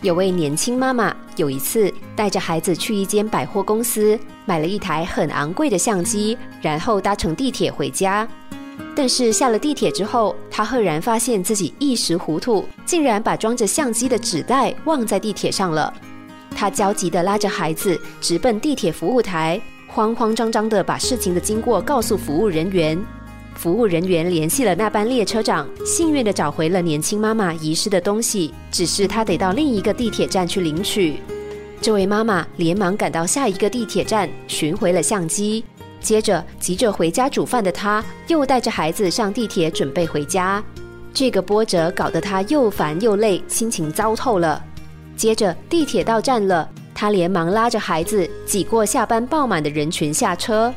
有位年轻妈妈有一次带着孩子去一间百货公司，买了一台很昂贵的相机，然后搭乘地铁回家。但是下了地铁之后，她赫然发现自己一时糊涂，竟然把装着相机的纸袋忘在地铁上了。她焦急地拉着孩子直奔地铁服务台，慌慌张张地把事情的经过告诉服务人员。服务人员联系了那班列车长，幸运地找回了年轻妈妈遗失的东西，只是她得到另一个地铁站去领取。这位妈妈连忙赶到下一个地铁站，寻回了相机。接着，急着回家煮饭的她，又带着孩子上地铁准备回家。这个波折搞得她又烦又累，心情糟透了。接着，地铁到站了，她连忙拉着孩子挤过下班爆满的人群下车。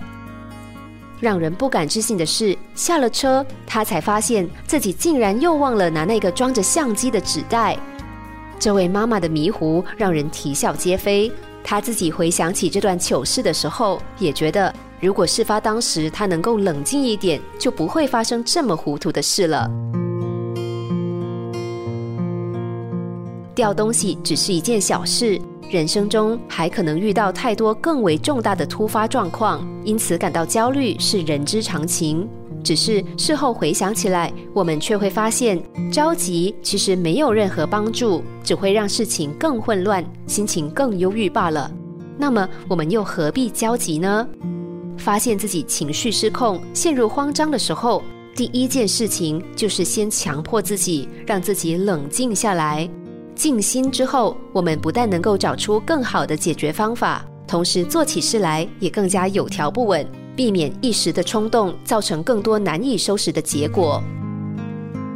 让人不敢置信的是，下了车，他才发现自己竟然又忘了拿那个装着相机的纸袋。这位妈妈的迷糊让人啼笑皆非。她自己回想起这段糗事的时候，也觉得如果事发当时她能够冷静一点，就不会发生这么糊涂的事了。掉东西只是一件小事。人生中还可能遇到太多更为重大的突发状况，因此感到焦虑是人之常情。只是事后回想起来，我们却会发现，着急其实没有任何帮助，只会让事情更混乱，心情更忧郁罢了。那么，我们又何必焦急呢？发现自己情绪失控、陷入慌张的时候，第一件事情就是先强迫自己，让自己冷静下来。静心之后，我们不但能够找出更好的解决方法，同时做起事来也更加有条不紊，避免一时的冲动造成更多难以收拾的结果。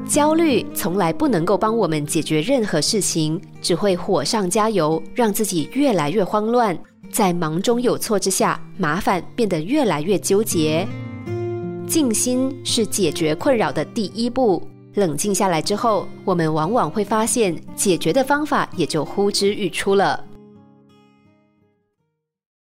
焦虑从来不能够帮我们解决任何事情，只会火上加油，让自己越来越慌乱，在忙中有错之下，麻烦变得越来越纠结。静心是解决困扰的第一步。冷静下来之后，我们往往会发现解决的方法也就呼之欲出了。